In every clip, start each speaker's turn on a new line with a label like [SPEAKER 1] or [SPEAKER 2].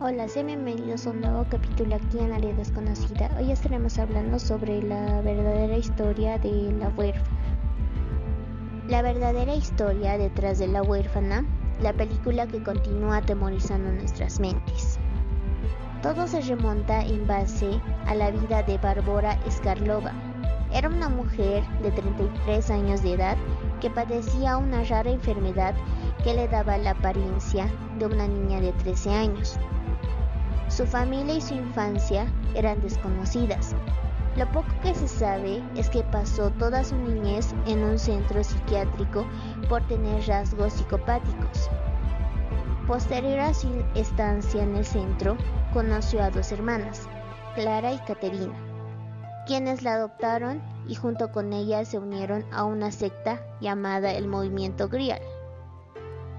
[SPEAKER 1] Hola, sean bienvenidos a un nuevo capítulo aquí en Área Desconocida. Hoy estaremos hablando sobre la verdadera historia de la huérfana. La verdadera historia detrás de la huérfana, la película que continúa atemorizando nuestras mentes. Todo se remonta en base a la vida de Bárbara Skarlova. Era una mujer de 33 años de edad que padecía una rara enfermedad que le daba la apariencia de una niña de 13 años. Su familia y su infancia eran desconocidas. Lo poco que se sabe es que pasó toda su niñez en un centro psiquiátrico por tener rasgos psicopáticos. Posterior a su estancia en el centro, conoció a dos hermanas, Clara y Caterina, quienes la adoptaron y junto con ella se unieron a una secta llamada el Movimiento Grial.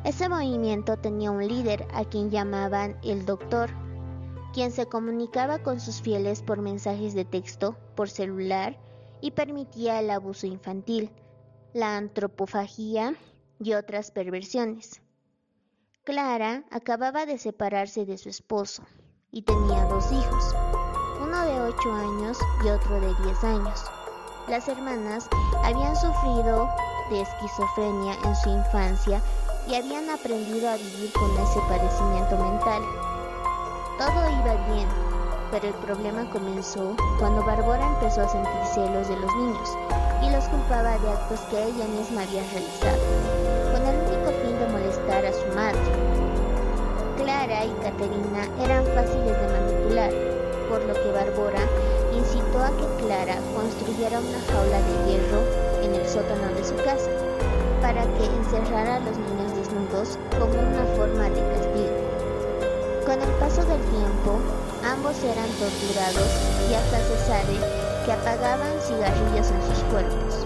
[SPEAKER 1] Ese movimiento tenía un líder a quien llamaban el Doctor quien se comunicaba con sus fieles por mensajes de texto, por celular y permitía el abuso infantil, la antropofagia y otras perversiones. Clara acababa de separarse de su esposo y tenía dos hijos, uno de 8 años y otro de 10 años. Las hermanas habían sufrido de esquizofrenia en su infancia y habían aprendido a vivir con ese padecimiento mental todo iba bien, pero el problema comenzó cuando Bárbara empezó a sentir celos de los niños y los culpaba de actos que ella misma había realizado, con el único fin de molestar a su madre. Clara y Caterina eran fáciles de manipular, por lo que Bárbara incitó a que Clara construyera una jaula de hierro en el sótano de su casa, para que encerrara a los niños desnudos como una forma de castigo. Con el paso del tiempo, ambos eran torturados y hasta se sabe que apagaban cigarrillos en sus cuerpos.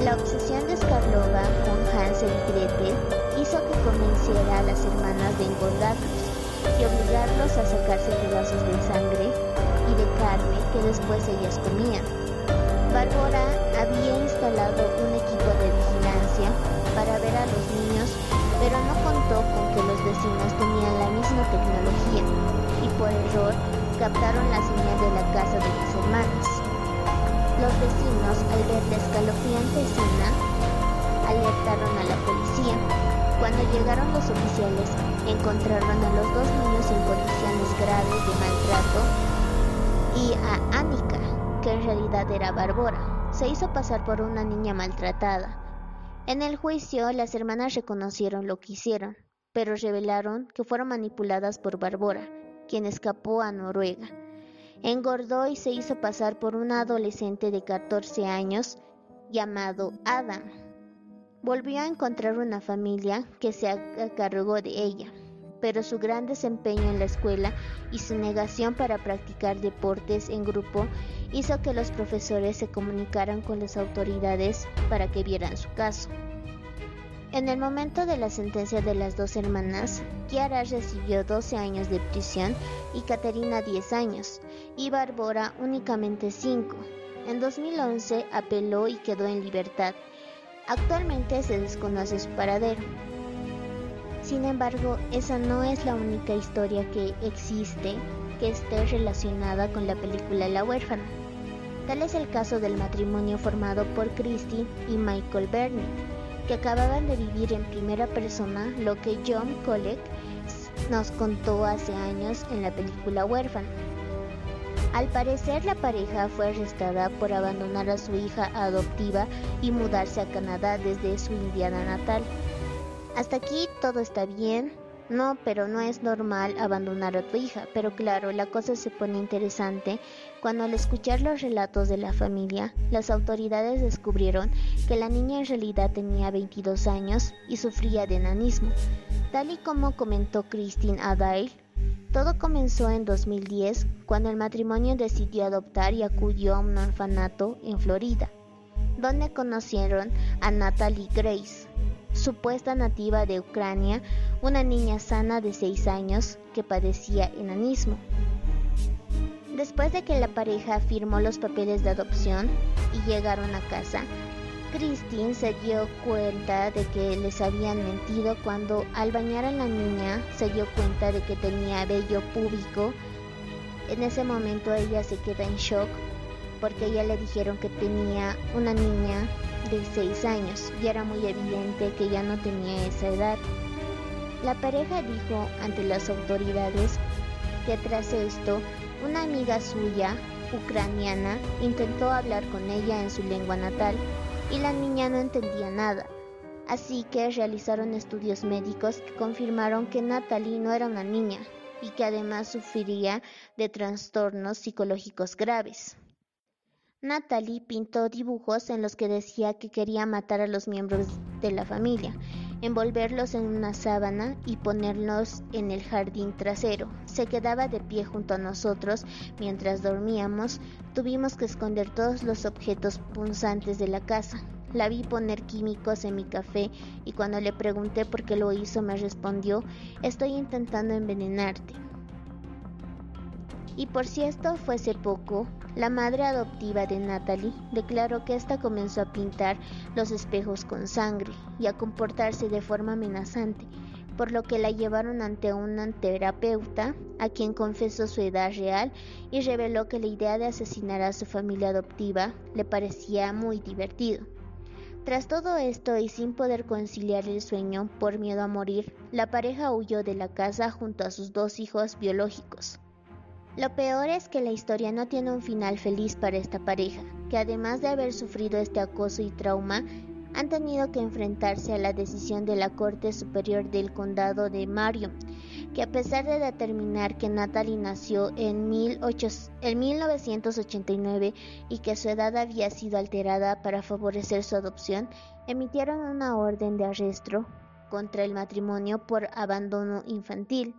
[SPEAKER 1] La obsesión de Skarlova con Hansel y Gretel hizo que convenciera a las hermanas de engordarlos y obligarlos a sacarse pedazos de sangre y de carne que después ellas comían. Bárbara había instalado un equipo de vigilancia para ver a los niños pero no contó con que los vecinos tenían captaron la señal de la casa de las hermanas. Los vecinos, al ver la escalofriante escena, alertaron a la policía. Cuando llegaron los oficiales, encontraron a los dos niños en condiciones graves de maltrato y a Annika, que en realidad era Bárbara. Se hizo pasar por una niña maltratada en el juicio, las hermanas reconocieron lo que hicieron, pero revelaron que fueron manipuladas por Bárbara, quien escapó a Noruega. Engordó y se hizo pasar por un adolescente de 14 años llamado Adam. Volvió a encontrar una familia que se encargó de ella, pero su gran desempeño en la escuela y su negación para practicar deportes en grupo hizo que los profesores se comunicaran con las autoridades para que vieran su caso. En el momento de la sentencia de las dos hermanas, Kiara recibió 12 años de prisión y Caterina 10 años, y Bárbara únicamente 5. En 2011 apeló y quedó en libertad. Actualmente se desconoce su paradero. Sin embargo, esa no es la única historia que existe que esté relacionada con la película La huérfana. Tal es el caso del matrimonio formado por Christine y Michael Bernie, que acababan de vivir en primera persona lo que John Colleck nos contó hace años en la película Huérfana. Al parecer la pareja fue arrestada por abandonar a su hija adoptiva y mudarse a Canadá desde su Indiana natal. Hasta aquí todo está bien, no, pero no es normal abandonar a tu hija. Pero claro, la cosa se pone interesante cuando al escuchar los relatos de la familia, las autoridades descubrieron que la niña en realidad tenía 22 años y sufría de enanismo. Tal y como comentó Christine Adair, todo comenzó en 2010 cuando el matrimonio decidió adoptar y acudió a un orfanato en Florida, donde conocieron a Natalie Grace supuesta nativa de Ucrania, una niña sana de 6 años que padecía enanismo. Después de que la pareja firmó los papeles de adopción y llegaron a casa, Christine se dio cuenta de que les habían mentido cuando al bañar a la niña se dio cuenta de que tenía vello púbico. En ese momento ella se queda en shock porque ella le dijeron que tenía una niña de 6 años y era muy evidente que ya no tenía esa edad. La pareja dijo ante las autoridades que tras esto una amiga suya, ucraniana, intentó hablar con ella en su lengua natal y la niña no entendía nada. Así que realizaron estudios médicos que confirmaron que Natalie no era una niña y que además sufriría de trastornos psicológicos graves. Natalie pintó dibujos en los que decía que quería matar a los miembros de la familia, envolverlos en una sábana y ponerlos en el jardín trasero. Se quedaba de pie junto a nosotros mientras dormíamos. Tuvimos que esconder todos los objetos punzantes de la casa. La vi poner químicos en mi café y cuando le pregunté por qué lo hizo me respondió, estoy intentando envenenarte. Y por si esto fuese poco, la madre adoptiva de Natalie declaró que ésta comenzó a pintar los espejos con sangre y a comportarse de forma amenazante, por lo que la llevaron ante un terapeuta, a quien confesó su edad real y reveló que la idea de asesinar a su familia adoptiva le parecía muy divertido. Tras todo esto y sin poder conciliar el sueño por miedo a morir, la pareja huyó de la casa junto a sus dos hijos biológicos. Lo peor es que la historia no tiene un final feliz para esta pareja, que además de haber sufrido este acoso y trauma, han tenido que enfrentarse a la decisión de la Corte Superior del Condado de Marion, que a pesar de determinar que Natalie nació en, 1989 y que su edad había sido alterada para favorecer su adopción, emitieron una orden de arresto contra el matrimonio por abandono infantil.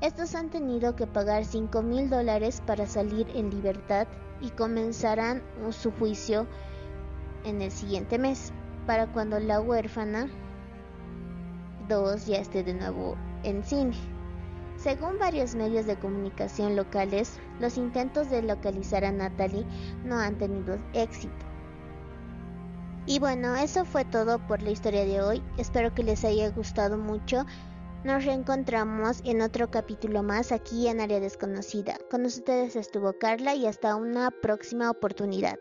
[SPEAKER 1] Estos han tenido que pagar 5 mil dólares para salir en libertad y comenzarán su juicio en el siguiente mes, para cuando la huérfana 2 ya esté de nuevo en cine. Según varios medios de comunicación locales, los intentos de localizar a Natalie no han tenido éxito. Y bueno, eso fue todo por la historia de hoy. Espero que les haya gustado mucho. Nos reencontramos en otro capítulo más aquí en Área Desconocida. Con ustedes estuvo Carla y hasta una próxima oportunidad.